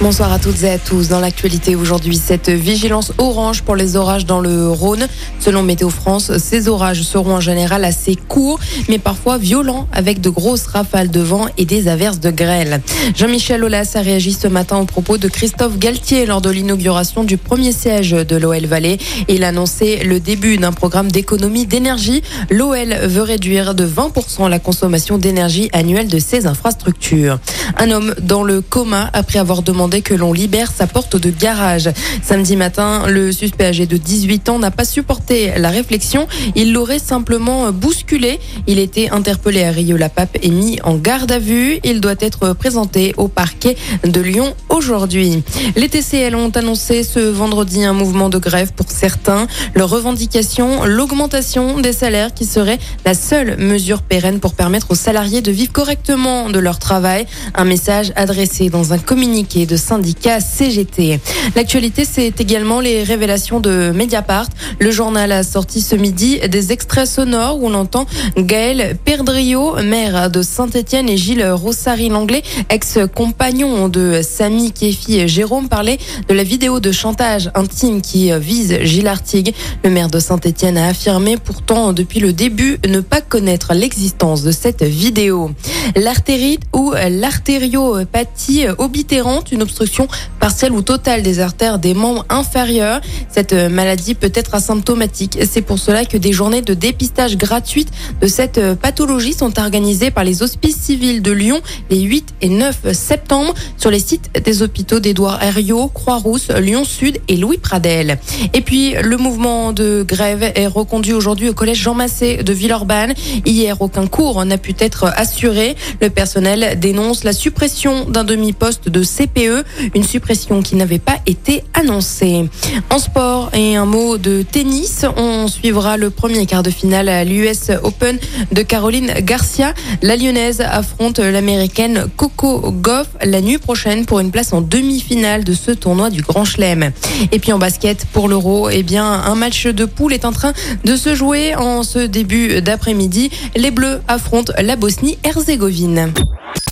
Bonsoir à toutes et à tous. Dans l'actualité aujourd'hui, cette vigilance orange pour les orages dans le Rhône. Selon Météo France, ces orages seront en général assez courts, mais parfois violents, avec de grosses rafales de vent et des averses de grêle. Jean-Michel Aulas a réagi ce matin au propos de Christophe Galtier lors de l'inauguration du premier siège de l'OL Vallée. Il a annoncé le début d'un programme d'économie d'énergie. L'OL veut réduire de 20% la consommation d'énergie annuelle de ses infrastructures. Un homme dans le coma après avoir demandé que l'on libère sa porte de garage. Samedi matin, le suspect âgé de 18 ans n'a pas supporté la réflexion. Il l'aurait simplement bousculé. Il était interpellé à Rio-la-Pape et mis en garde à vue. Il doit être présenté au parquet de Lyon aujourd'hui. Les TCL ont annoncé ce vendredi un mouvement de grève pour certains. Leur revendication, l'augmentation des salaires qui serait la seule mesure pérenne pour permettre aux salariés de vivre correctement de leur travail. Un message adressé dans un communiqué de syndicat CGT. L'actualité, c'est également les révélations de Mediapart. Le journal a sorti ce midi des extraits sonores où l'on entend Gaël Perdrio, maire de Saint-Etienne, et Gilles Rossary-Langlais, ex-compagnon de Samy Kéfi et Jérôme, parler de la vidéo de chantage intime qui vise Gilles Artigue. Le maire de Saint-Etienne a affirmé pourtant depuis le début ne pas connaître l'existence de cette vidéo. L'artérite ou l'artériopathie obitérante, une obstruction partielle ou totale des artères des membres inférieurs. Cette maladie peut être asymptomatique. C'est pour cela que des journées de dépistage gratuites de cette pathologie sont organisées par les hospices civils de Lyon les 8 et 9 septembre sur les sites des hôpitaux d'Édouard Herriot, Croix-Rousse, Lyon Sud et Louis Pradel. Et puis le mouvement de grève est reconduit aujourd'hui au collège Jean Massé de Villeurbanne. Hier, aucun cours n'a pu être assuré. Le personnel dénonce la suppression d'un demi-poste de CPE, une suppression qui n'avait pas été annoncée. En sport et un mot de tennis, on suivra le premier quart de finale à l'US Open de Caroline Garcia. La lyonnaise affronte l'américaine Coco Goff la nuit prochaine pour une place en demi-finale de ce tournoi du Grand Chelem. Et puis en basket pour l'Euro, eh bien un match de poule est en train de se jouer en ce début d'après-midi. Les Bleus affrontent la Bosnie-Herzégovine.